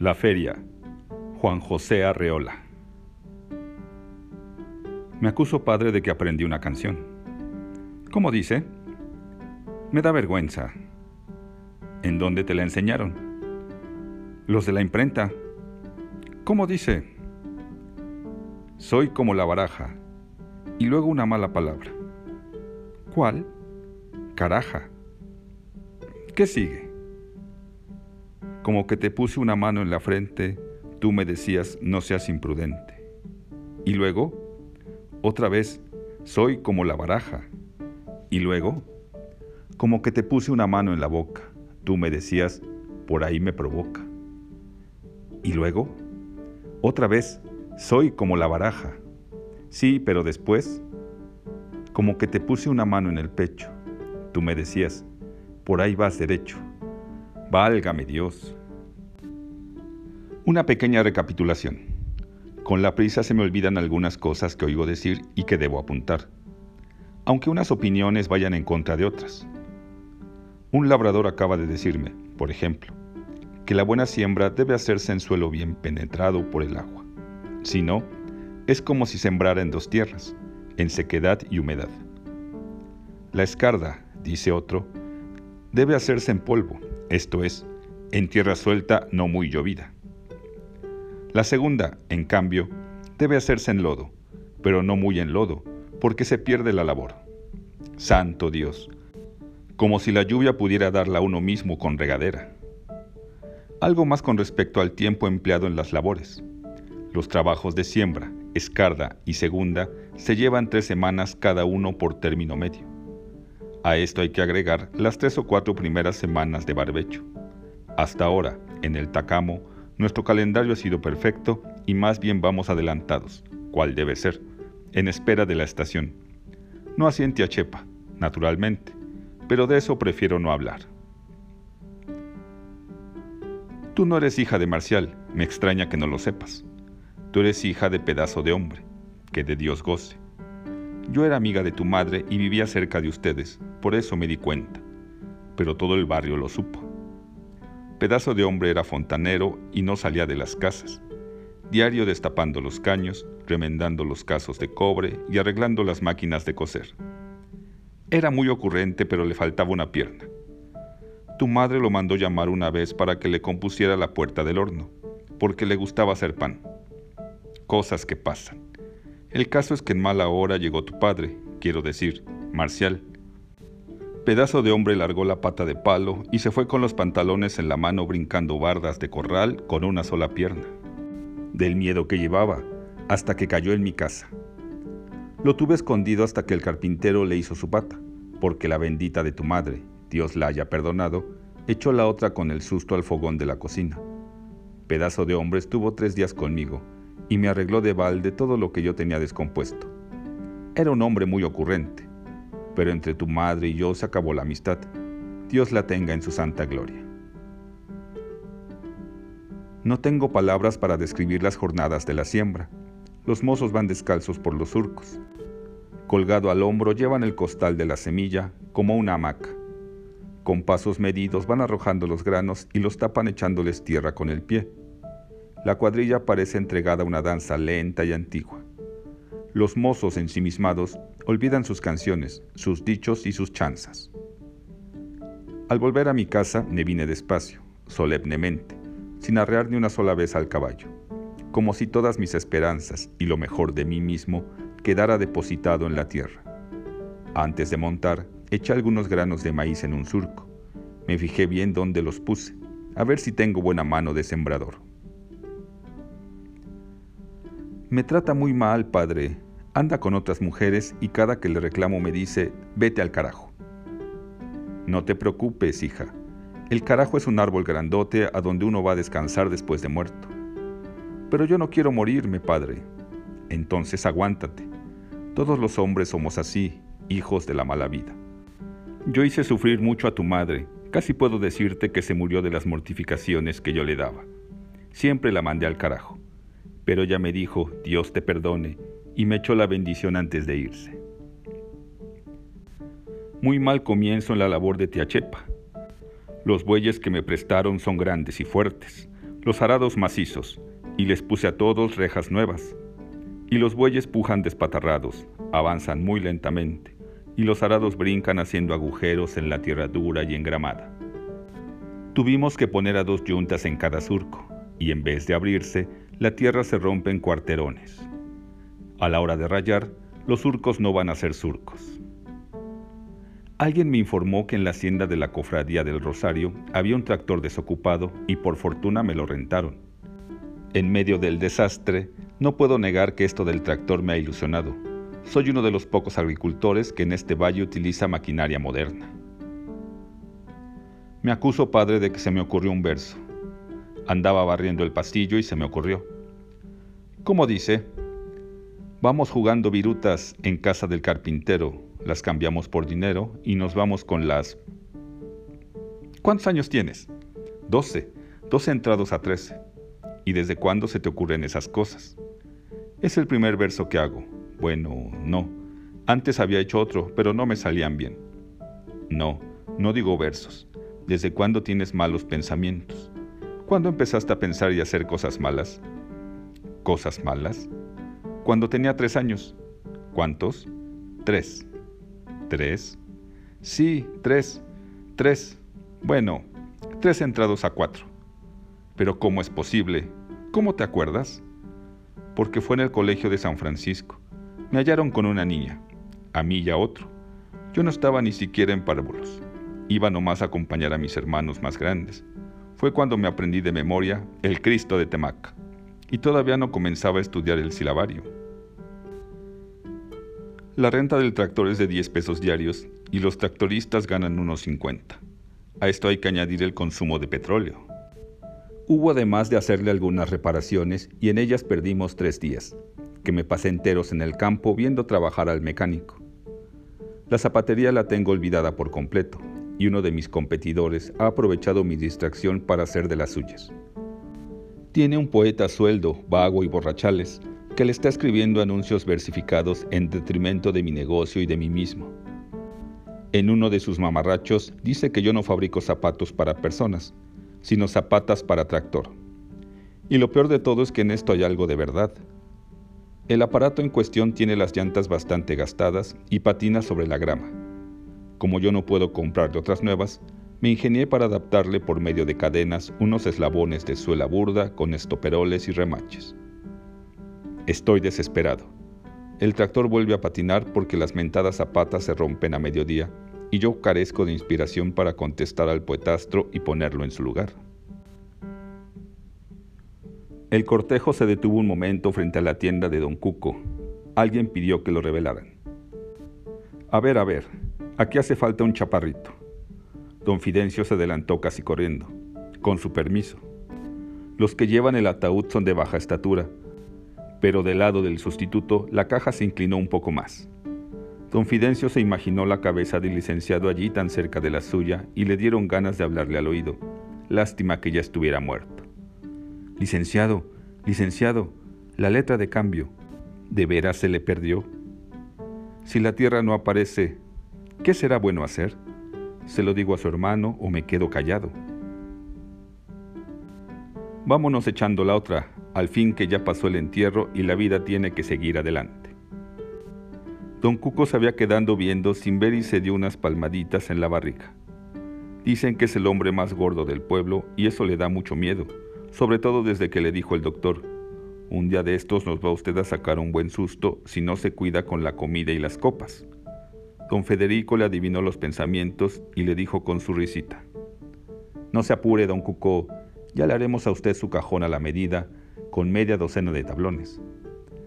La feria. Juan José Arreola. Me acuso padre de que aprendí una canción. ¿Cómo dice? Me da vergüenza. ¿En dónde te la enseñaron? Los de la imprenta. ¿Cómo dice? Soy como la baraja. Y luego una mala palabra. ¿Cuál? Caraja. ¿Qué sigue? Como que te puse una mano en la frente, tú me decías, no seas imprudente. Y luego, otra vez, soy como la baraja. Y luego, como que te puse una mano en la boca, tú me decías, por ahí me provoca. Y luego, otra vez, soy como la baraja. Sí, pero después, como que te puse una mano en el pecho, tú me decías, por ahí vas derecho. Válgame Dios. Una pequeña recapitulación. Con la prisa se me olvidan algunas cosas que oigo decir y que debo apuntar, aunque unas opiniones vayan en contra de otras. Un labrador acaba de decirme, por ejemplo, que la buena siembra debe hacerse en suelo bien penetrado por el agua. Si no, es como si sembrara en dos tierras, en sequedad y humedad. La escarda, dice otro, debe hacerse en polvo, esto es, en tierra suelta no muy llovida. La segunda, en cambio, debe hacerse en lodo, pero no muy en lodo, porque se pierde la labor. Santo Dios, como si la lluvia pudiera darla uno mismo con regadera. Algo más con respecto al tiempo empleado en las labores. Los trabajos de siembra, escarda y segunda se llevan tres semanas cada uno por término medio. A esto hay que agregar las tres o cuatro primeras semanas de barbecho. Hasta ahora, en el Tacamo, nuestro calendario ha sido perfecto y más bien vamos adelantados, cual debe ser, en espera de la estación. No así en Tiachepa, naturalmente, pero de eso prefiero no hablar. Tú no eres hija de Marcial, me extraña que no lo sepas. Tú eres hija de pedazo de hombre, que de Dios goce. Yo era amiga de tu madre y vivía cerca de ustedes, por eso me di cuenta. Pero todo el barrio lo supo. Pedazo de hombre era fontanero y no salía de las casas. Diario destapando los caños, remendando los casos de cobre y arreglando las máquinas de coser. Era muy ocurrente, pero le faltaba una pierna. Tu madre lo mandó llamar una vez para que le compusiera la puerta del horno, porque le gustaba hacer pan. Cosas que pasan. El caso es que en mala hora llegó tu padre, quiero decir, Marcial. Pedazo de hombre largó la pata de palo y se fue con los pantalones en la mano brincando bardas de corral con una sola pierna. Del miedo que llevaba, hasta que cayó en mi casa. Lo tuve escondido hasta que el carpintero le hizo su pata, porque la bendita de tu madre, Dios la haya perdonado, echó la otra con el susto al fogón de la cocina. Pedazo de hombre estuvo tres días conmigo y me arregló de balde todo lo que yo tenía descompuesto. Era un hombre muy ocurrente, pero entre tu madre y yo se acabó la amistad. Dios la tenga en su santa gloria. No tengo palabras para describir las jornadas de la siembra. Los mozos van descalzos por los surcos. Colgado al hombro llevan el costal de la semilla como una hamaca. Con pasos medidos van arrojando los granos y los tapan echándoles tierra con el pie. La cuadrilla parece entregada a una danza lenta y antigua. Los mozos ensimismados olvidan sus canciones, sus dichos y sus chanzas. Al volver a mi casa me vine despacio, solemnemente, sin arrear ni una sola vez al caballo, como si todas mis esperanzas y lo mejor de mí mismo quedara depositado en la tierra. Antes de montar, eché algunos granos de maíz en un surco. Me fijé bien dónde los puse, a ver si tengo buena mano de sembrador. Me trata muy mal, padre. Anda con otras mujeres y cada que le reclamo me dice, vete al carajo. No te preocupes, hija. El carajo es un árbol grandote a donde uno va a descansar después de muerto. Pero yo no quiero morirme, padre. Entonces aguántate. Todos los hombres somos así, hijos de la mala vida. Yo hice sufrir mucho a tu madre, casi puedo decirte que se murió de las mortificaciones que yo le daba. Siempre la mandé al carajo pero ella me dijo, Dios te perdone, y me echó la bendición antes de irse. Muy mal comienzo en la labor de Tiachepa. Los bueyes que me prestaron son grandes y fuertes, los arados macizos, y les puse a todos rejas nuevas. Y los bueyes pujan despatarrados, avanzan muy lentamente, y los arados brincan haciendo agujeros en la tierra dura y engramada. Tuvimos que poner a dos yuntas en cada surco, y en vez de abrirse, la tierra se rompe en cuarterones. A la hora de rayar, los surcos no van a ser surcos. Alguien me informó que en la hacienda de la Cofradía del Rosario había un tractor desocupado y por fortuna me lo rentaron. En medio del desastre, no puedo negar que esto del tractor me ha ilusionado. Soy uno de los pocos agricultores que en este valle utiliza maquinaria moderna. Me acuso, padre, de que se me ocurrió un verso. Andaba barriendo el pastillo y se me ocurrió. ¿Cómo dice? Vamos jugando virutas en casa del carpintero, las cambiamos por dinero y nos vamos con las... ¿Cuántos años tienes? Doce. Doce entrados a trece. ¿Y desde cuándo se te ocurren esas cosas? Es el primer verso que hago. Bueno, no. Antes había hecho otro, pero no me salían bien. No, no digo versos. ¿Desde cuándo tienes malos pensamientos? ¿Cuándo empezaste a pensar y hacer cosas malas? ¿Cosas malas? Cuando tenía tres años. ¿Cuántos? Tres. ¿Tres? Sí, tres. Tres. Bueno, tres entrados a cuatro. Pero ¿cómo es posible? ¿Cómo te acuerdas? Porque fue en el colegio de San Francisco. Me hallaron con una niña, a mí y a otro. Yo no estaba ni siquiera en párvulos. Iba nomás a acompañar a mis hermanos más grandes. Fue cuando me aprendí de memoria el Cristo de Temac, y todavía no comenzaba a estudiar el silabario. La renta del tractor es de 10 pesos diarios y los tractoristas ganan unos 50. A esto hay que añadir el consumo de petróleo. Hubo además de hacerle algunas reparaciones y en ellas perdimos tres días, que me pasé enteros en el campo viendo trabajar al mecánico. La zapatería la tengo olvidada por completo, y uno de mis competidores ha aprovechado mi distracción para hacer de las suyas. Tiene un poeta sueldo, vago y borrachales, que le está escribiendo anuncios versificados en detrimento de mi negocio y de mí mismo. En uno de sus mamarrachos dice que yo no fabrico zapatos para personas, sino zapatas para tractor. Y lo peor de todo es que en esto hay algo de verdad. El aparato en cuestión tiene las llantas bastante gastadas y patina sobre la grama. Como yo no puedo comprarle otras nuevas, me ingenié para adaptarle por medio de cadenas unos eslabones de suela burda con estoperoles y remaches. Estoy desesperado. El tractor vuelve a patinar porque las mentadas zapatas se rompen a mediodía y yo carezco de inspiración para contestar al poetastro y ponerlo en su lugar. El cortejo se detuvo un momento frente a la tienda de don Cuco. Alguien pidió que lo revelaran. A ver, a ver, Aquí hace falta un chaparrito. Don Fidencio se adelantó casi corriendo. Con su permiso. Los que llevan el ataúd son de baja estatura, pero del lado del sustituto la caja se inclinó un poco más. Don Fidencio se imaginó la cabeza del licenciado allí tan cerca de la suya y le dieron ganas de hablarle al oído. Lástima que ya estuviera muerto. Licenciado, licenciado, la letra de cambio, ¿de veras se le perdió? Si la tierra no aparece, ¿Qué será bueno hacer? ¿Se lo digo a su hermano o me quedo callado? Vámonos echando la otra, al fin que ya pasó el entierro y la vida tiene que seguir adelante. Don Cuco se había quedando viendo sin ver y se dio unas palmaditas en la barriga. Dicen que es el hombre más gordo del pueblo y eso le da mucho miedo, sobre todo desde que le dijo el doctor, un día de estos nos va usted a sacar un buen susto si no se cuida con la comida y las copas. Don Federico le adivinó los pensamientos y le dijo con su risita, No se apure, don Cuco, ya le haremos a usted su cajón a la medida, con media docena de tablones.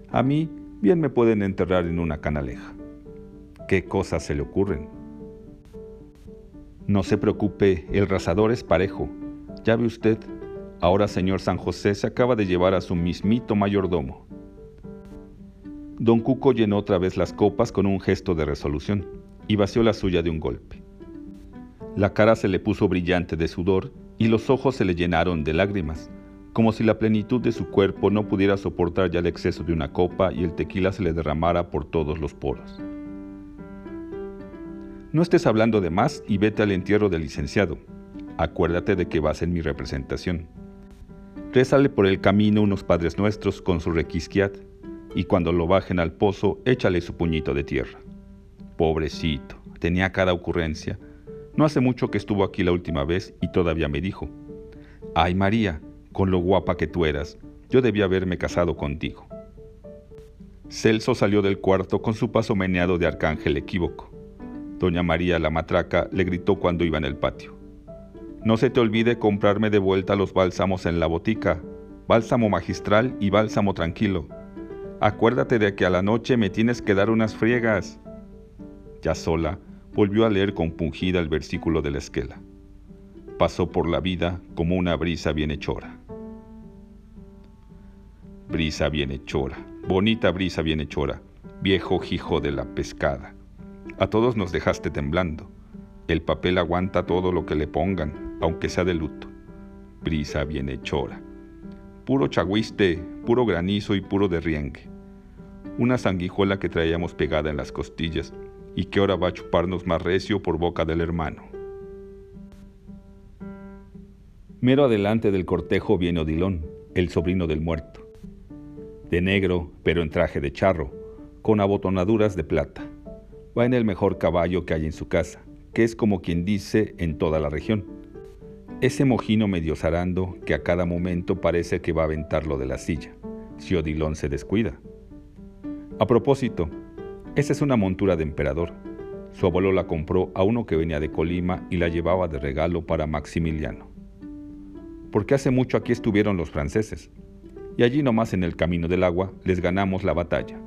A mí bien me pueden enterrar en una canaleja. ¿Qué cosas se le ocurren? No se preocupe, el rasador es parejo. Ya ve usted, ahora señor San José se acaba de llevar a su mismito mayordomo. Don Cuco llenó otra vez las copas con un gesto de resolución y vació la suya de un golpe. La cara se le puso brillante de sudor y los ojos se le llenaron de lágrimas, como si la plenitud de su cuerpo no pudiera soportar ya el exceso de una copa y el tequila se le derramara por todos los poros. No estés hablando de más y vete al entierro del licenciado. Acuérdate de que vas en mi representación. Rézale por el camino unos padres nuestros con su requisquiat, y cuando lo bajen al pozo, échale su puñito de tierra. Pobrecito, tenía cada ocurrencia. No hace mucho que estuvo aquí la última vez y todavía me dijo, Ay María, con lo guapa que tú eras, yo debía haberme casado contigo. Celso salió del cuarto con su paso meneado de arcángel equívoco. Doña María la matraca le gritó cuando iba en el patio. No se te olvide comprarme de vuelta los bálsamos en la botica, bálsamo magistral y bálsamo tranquilo. Acuérdate de que a la noche me tienes que dar unas friegas. Ya sola, volvió a leer compungida el versículo de la esquela. Pasó por la vida como una brisa bienhechora. Brisa bienhechora bonita brisa bienhechora, viejo hijo de la pescada. A todos nos dejaste temblando. El papel aguanta todo lo que le pongan, aunque sea de luto. Brisa bienhechora. Puro chagüiste, puro granizo y puro derriengue. Una sanguijuela que traíamos pegada en las costillas y que ahora va a chuparnos más recio por boca del hermano. Mero adelante del cortejo viene Odilón, el sobrino del muerto de negro, pero en traje de charro, con abotonaduras de plata. Va en el mejor caballo que hay en su casa, que es como quien dice en toda la región. Ese mojino medio zarando que a cada momento parece que va a aventarlo de la silla, si Odilón se descuida. A propósito, esa es una montura de emperador. Su abuelo la compró a uno que venía de Colima y la llevaba de regalo para Maximiliano. Porque hace mucho aquí estuvieron los franceses, y allí nomás en el camino del agua les ganamos la batalla.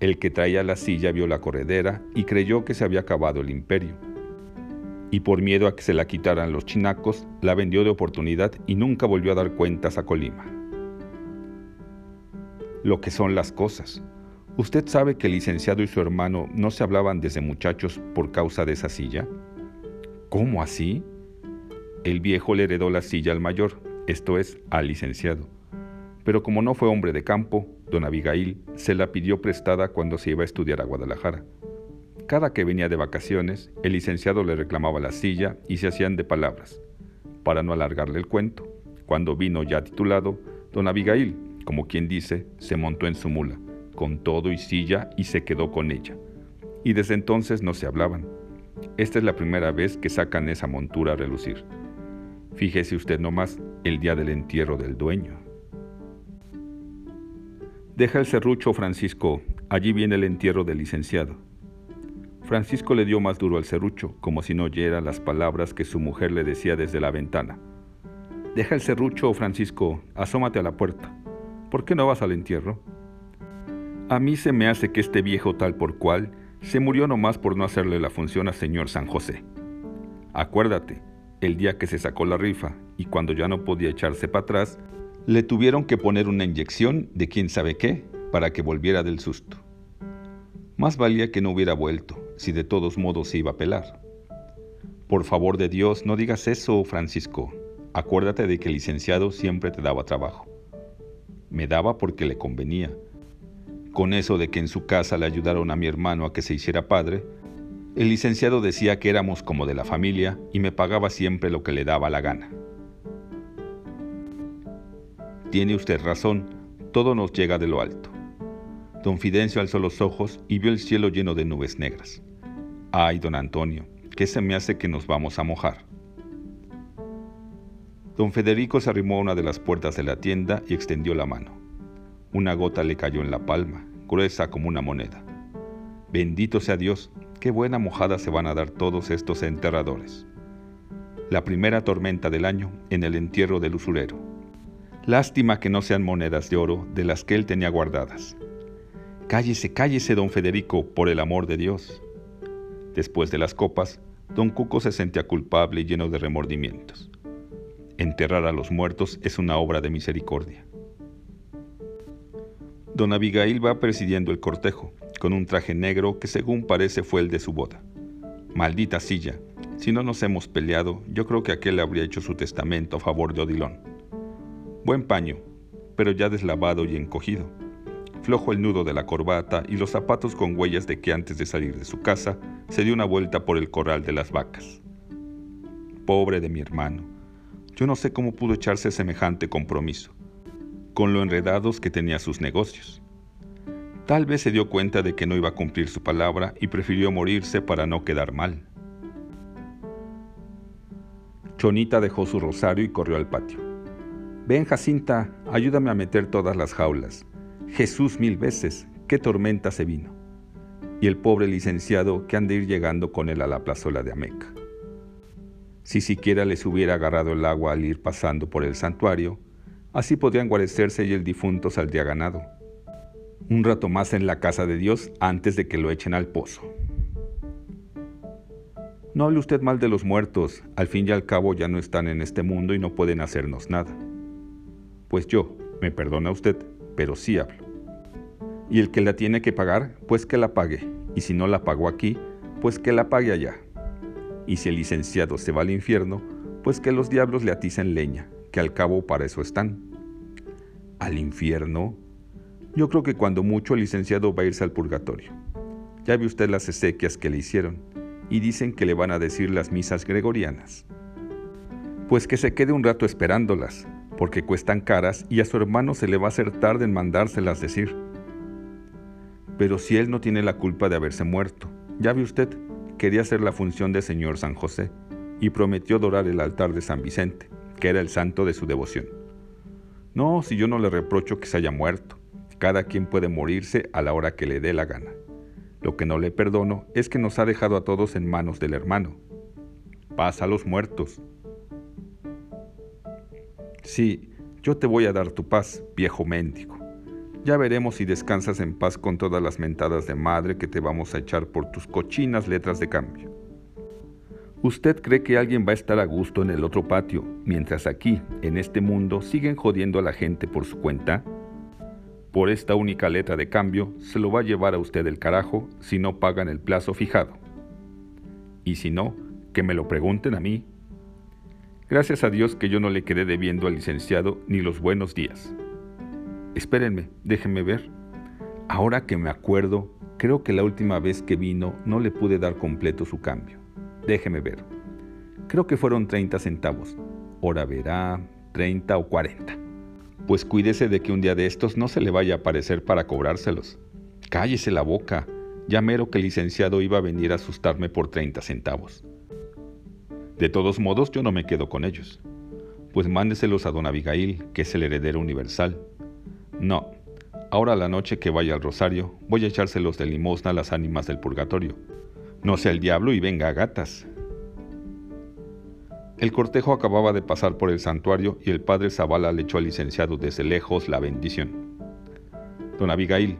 El que traía la silla vio la corredera y creyó que se había acabado el imperio. Y por miedo a que se la quitaran los chinacos, la vendió de oportunidad y nunca volvió a dar cuentas a Colima. Lo que son las cosas. ¿Usted sabe que el licenciado y su hermano no se hablaban desde muchachos por causa de esa silla? ¿Cómo así? El viejo le heredó la silla al mayor, esto es, al licenciado pero como no fue hombre de campo, don Abigail se la pidió prestada cuando se iba a estudiar a Guadalajara. Cada que venía de vacaciones, el licenciado le reclamaba la silla y se hacían de palabras. Para no alargarle el cuento, cuando vino ya titulado, don Abigail, como quien dice, se montó en su mula, con todo y silla y se quedó con ella. Y desde entonces no se hablaban. Esta es la primera vez que sacan esa montura a relucir. Fíjese usted nomás el día del entierro del dueño. Deja el serrucho, Francisco. Allí viene el entierro del licenciado. Francisco le dio más duro al serrucho, como si no oyera las palabras que su mujer le decía desde la ventana. Deja el serrucho, Francisco. Asómate a la puerta. ¿Por qué no vas al entierro? A mí se me hace que este viejo tal por cual se murió nomás por no hacerle la función a señor San José. Acuérdate, el día que se sacó la rifa y cuando ya no podía echarse para atrás, le tuvieron que poner una inyección de quién sabe qué para que volviera del susto. Más valía que no hubiera vuelto, si de todos modos se iba a pelar. Por favor de Dios, no digas eso, Francisco. Acuérdate de que el licenciado siempre te daba trabajo. Me daba porque le convenía. Con eso de que en su casa le ayudaron a mi hermano a que se hiciera padre, el licenciado decía que éramos como de la familia y me pagaba siempre lo que le daba la gana. Tiene usted razón, todo nos llega de lo alto. Don Fidencio alzó los ojos y vio el cielo lleno de nubes negras. Ay, don Antonio, ¿qué se me hace que nos vamos a mojar? Don Federico se arrimó a una de las puertas de la tienda y extendió la mano. Una gota le cayó en la palma, gruesa como una moneda. Bendito sea Dios, qué buena mojada se van a dar todos estos enterradores. La primera tormenta del año en el entierro del usurero. Lástima que no sean monedas de oro de las que él tenía guardadas. Cállese, cállese, don Federico, por el amor de Dios. Después de las copas, don Cuco se sentía culpable y lleno de remordimientos. Enterrar a los muertos es una obra de misericordia. Don Abigail va presidiendo el cortejo, con un traje negro que según parece fue el de su boda. Maldita silla, si no nos hemos peleado, yo creo que aquel habría hecho su testamento a favor de Odilón. Buen paño, pero ya deslavado y encogido. Flojo el nudo de la corbata y los zapatos con huellas de que antes de salir de su casa se dio una vuelta por el corral de las vacas. Pobre de mi hermano. Yo no sé cómo pudo echarse semejante compromiso, con lo enredados que tenía sus negocios. Tal vez se dio cuenta de que no iba a cumplir su palabra y prefirió morirse para no quedar mal. Chonita dejó su rosario y corrió al patio. Ven, Jacinta, ayúdame a meter todas las jaulas. Jesús mil veces, qué tormenta se vino. Y el pobre licenciado que han de ir llegando con él a la plazuela de Ameca. Si siquiera les hubiera agarrado el agua al ir pasando por el santuario, así podrían guarecerse y el difunto saldría ganado. Un rato más en la casa de Dios antes de que lo echen al pozo. No hable usted mal de los muertos, al fin y al cabo ya no están en este mundo y no pueden hacernos nada. Pues yo, me perdona usted, pero sí hablo. Y el que la tiene que pagar, pues que la pague, y si no la pagó aquí, pues que la pague allá. Y si el licenciado se va al infierno, pues que los diablos le aticen leña, que al cabo para eso están. ¿Al infierno? Yo creo que cuando mucho el licenciado va a irse al purgatorio. Ya ve usted las esequias que le hicieron, y dicen que le van a decir las misas gregorianas. Pues que se quede un rato esperándolas, porque cuestan caras y a su hermano se le va a hacer tarde en mandárselas decir. Pero si él no tiene la culpa de haberse muerto, ya ve usted, quería hacer la función de Señor San José y prometió dorar el altar de San Vicente, que era el santo de su devoción. No, si yo no le reprocho que se haya muerto, cada quien puede morirse a la hora que le dé la gana. Lo que no le perdono es que nos ha dejado a todos en manos del hermano. Paz a los muertos. Sí, yo te voy a dar tu paz, viejo mendigo. Ya veremos si descansas en paz con todas las mentadas de madre que te vamos a echar por tus cochinas letras de cambio. ¿Usted cree que alguien va a estar a gusto en el otro patio, mientras aquí, en este mundo, siguen jodiendo a la gente por su cuenta? Por esta única letra de cambio, se lo va a llevar a usted el carajo si no pagan el plazo fijado. Y si no, que me lo pregunten a mí. Gracias a Dios que yo no le quedé debiendo al licenciado ni los buenos días. Espérenme, déjenme ver. Ahora que me acuerdo, creo que la última vez que vino no le pude dar completo su cambio. Déjeme ver. Creo que fueron 30 centavos. Ahora verá, 30 o 40. Pues cuídese de que un día de estos no se le vaya a aparecer para cobrárselos. Cállese la boca. Ya mero que el licenciado iba a venir a asustarme por 30 centavos. De todos modos, yo no me quedo con ellos. Pues mándeselos a don Abigail, que es el heredero universal. No, ahora la noche que vaya al rosario, voy a echárselos de limosna a las ánimas del purgatorio. No sea el diablo y venga a gatas. El cortejo acababa de pasar por el santuario y el padre Zavala le echó al licenciado desde lejos la bendición. Don Abigail,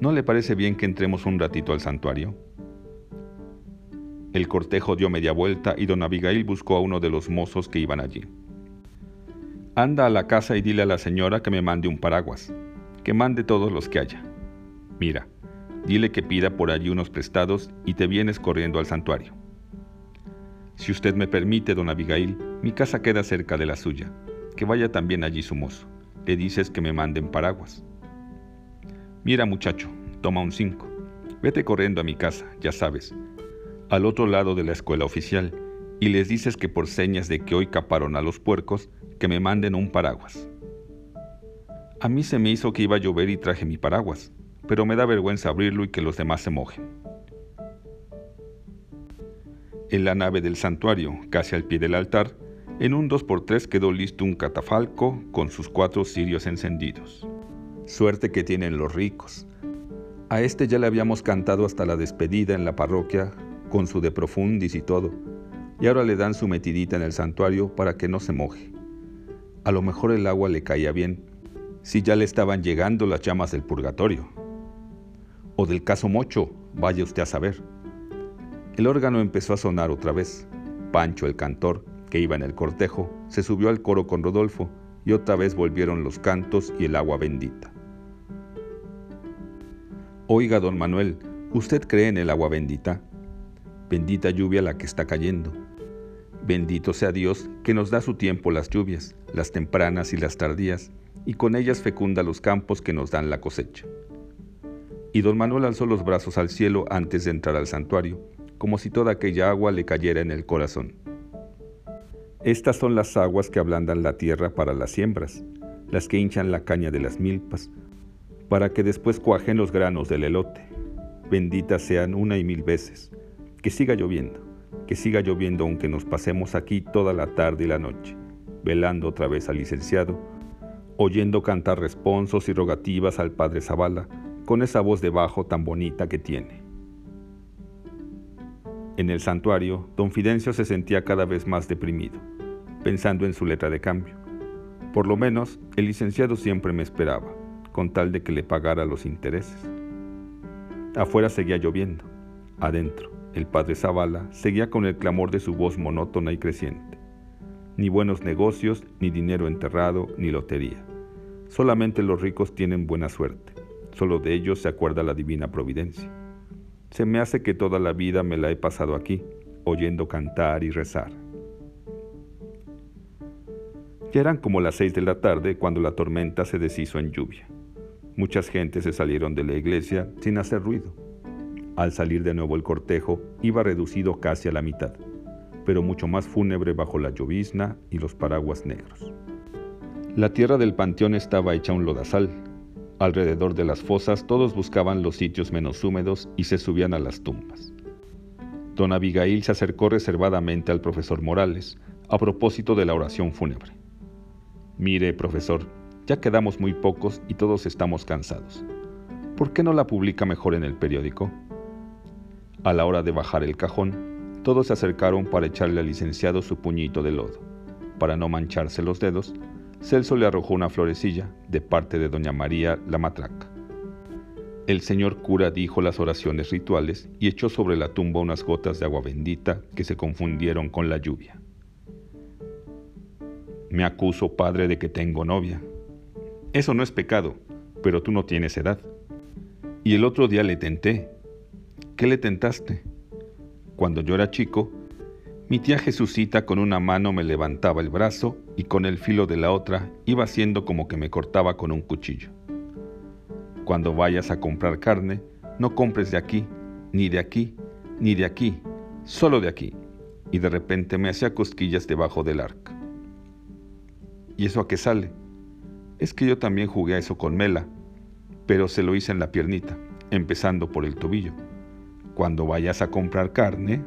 ¿no le parece bien que entremos un ratito al santuario? El cortejo dio media vuelta y don Abigail buscó a uno de los mozos que iban allí. Anda a la casa y dile a la señora que me mande un paraguas, que mande todos los que haya. Mira, dile que pida por allí unos prestados y te vienes corriendo al santuario. Si usted me permite, don Abigail, mi casa queda cerca de la suya. Que vaya también allí su mozo. Le dices que me manden paraguas. Mira, muchacho, toma un cinco. Vete corriendo a mi casa, ya sabes, al otro lado de la escuela oficial, y les dices que por señas de que hoy caparon a los puercos, que me manden un paraguas. A mí se me hizo que iba a llover y traje mi paraguas, pero me da vergüenza abrirlo y que los demás se mojen. En la nave del santuario, casi al pie del altar, en un 2x3 quedó listo un catafalco con sus cuatro cirios encendidos. Suerte que tienen los ricos. A este ya le habíamos cantado hasta la despedida en la parroquia, con su de profundis y todo, y ahora le dan su metidita en el santuario para que no se moje. A lo mejor el agua le caía bien, si ya le estaban llegando las llamas del purgatorio. O del caso Mocho, vaya usted a saber. El órgano empezó a sonar otra vez. Pancho, el cantor, que iba en el cortejo, se subió al coro con Rodolfo y otra vez volvieron los cantos y el agua bendita. Oiga, don Manuel, ¿usted cree en el agua bendita? Bendita lluvia la que está cayendo. Bendito sea Dios que nos da su tiempo las lluvias, las tempranas y las tardías, y con ellas fecunda los campos que nos dan la cosecha. Y don Manuel alzó los brazos al cielo antes de entrar al santuario, como si toda aquella agua le cayera en el corazón. Estas son las aguas que ablandan la tierra para las siembras, las que hinchan la caña de las milpas, para que después cuajen los granos del elote. Benditas sean una y mil veces. Que siga lloviendo, que siga lloviendo aunque nos pasemos aquí toda la tarde y la noche, velando otra vez al licenciado, oyendo cantar responsos y rogativas al padre Zavala, con esa voz de bajo tan bonita que tiene. En el santuario, don Fidencio se sentía cada vez más deprimido, pensando en su letra de cambio. Por lo menos, el licenciado siempre me esperaba, con tal de que le pagara los intereses. Afuera seguía lloviendo. Adentro, el padre Zavala seguía con el clamor de su voz monótona y creciente. Ni buenos negocios, ni dinero enterrado, ni lotería. Solamente los ricos tienen buena suerte. Solo de ellos se acuerda la divina providencia. Se me hace que toda la vida me la he pasado aquí, oyendo cantar y rezar. Ya eran como las seis de la tarde cuando la tormenta se deshizo en lluvia. Muchas gentes se salieron de la iglesia sin hacer ruido. Al salir de nuevo el cortejo iba reducido casi a la mitad, pero mucho más fúnebre bajo la llovizna y los paraguas negros. La tierra del panteón estaba hecha un lodazal, Alrededor de las fosas todos buscaban los sitios menos húmedos y se subían a las tumbas. Don Abigail se acercó reservadamente al profesor Morales a propósito de la oración fúnebre. Mire, profesor, ya quedamos muy pocos y todos estamos cansados. ¿Por qué no la publica mejor en el periódico? A la hora de bajar el cajón, todos se acercaron para echarle al licenciado su puñito de lodo. Para no mancharse los dedos, Celso le arrojó una florecilla de parte de doña María la matraca. El señor cura dijo las oraciones rituales y echó sobre la tumba unas gotas de agua bendita que se confundieron con la lluvia. Me acuso, padre, de que tengo novia. Eso no es pecado, pero tú no tienes edad. Y el otro día le tenté. ¿Qué le tentaste? Cuando yo era chico, mi tía Jesucita con una mano me levantaba el brazo y con el filo de la otra iba haciendo como que me cortaba con un cuchillo. Cuando vayas a comprar carne, no compres de aquí, ni de aquí, ni de aquí, solo de aquí. Y de repente me hacía cosquillas debajo del arca. ¿Y eso a qué sale? Es que yo también jugué a eso con Mela, pero se lo hice en la piernita, empezando por el tobillo. Cuando vayas a comprar carne,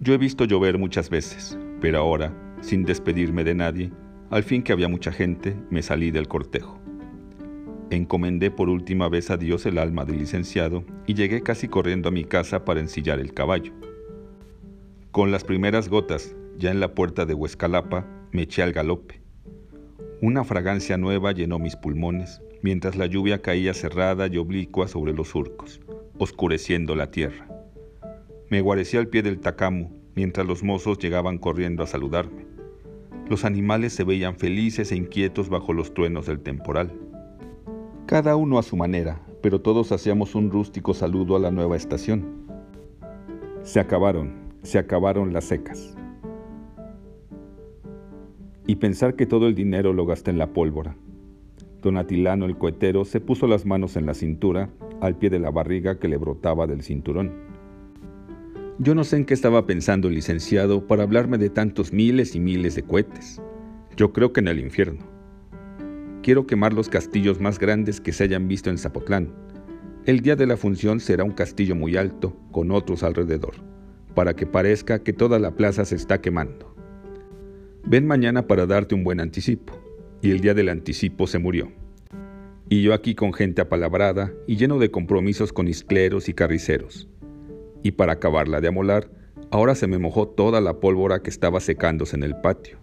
yo he visto llover muchas veces, pero ahora, sin despedirme de nadie, al fin que había mucha gente, me salí del cortejo. Encomendé por última vez a Dios el alma del licenciado y llegué casi corriendo a mi casa para ensillar el caballo. Con las primeras gotas, ya en la puerta de Huescalapa, me eché al galope. Una fragancia nueva llenó mis pulmones, mientras la lluvia caía cerrada y oblicua sobre los surcos, oscureciendo la tierra. Me guarecí al pie del tacamo, mientras los mozos llegaban corriendo a saludarme. Los animales se veían felices e inquietos bajo los truenos del temporal. Cada uno a su manera, pero todos hacíamos un rústico saludo a la nueva estación. Se acabaron, se acabaron las secas. Y pensar que todo el dinero lo gasté en la pólvora. Don Atilano el cohetero se puso las manos en la cintura, al pie de la barriga que le brotaba del cinturón. Yo no sé en qué estaba pensando el licenciado para hablarme de tantos miles y miles de cohetes. Yo creo que en el infierno. Quiero quemar los castillos más grandes que se hayan visto en Zapotlán. El día de la función será un castillo muy alto, con otros alrededor, para que parezca que toda la plaza se está quemando. Ven mañana para darte un buen anticipo. Y el día del anticipo se murió. Y yo aquí con gente apalabrada y lleno de compromisos con iscleros y carriceros y para acabarla de amolar, ahora se me mojó toda la pólvora que estaba secándose en el patio.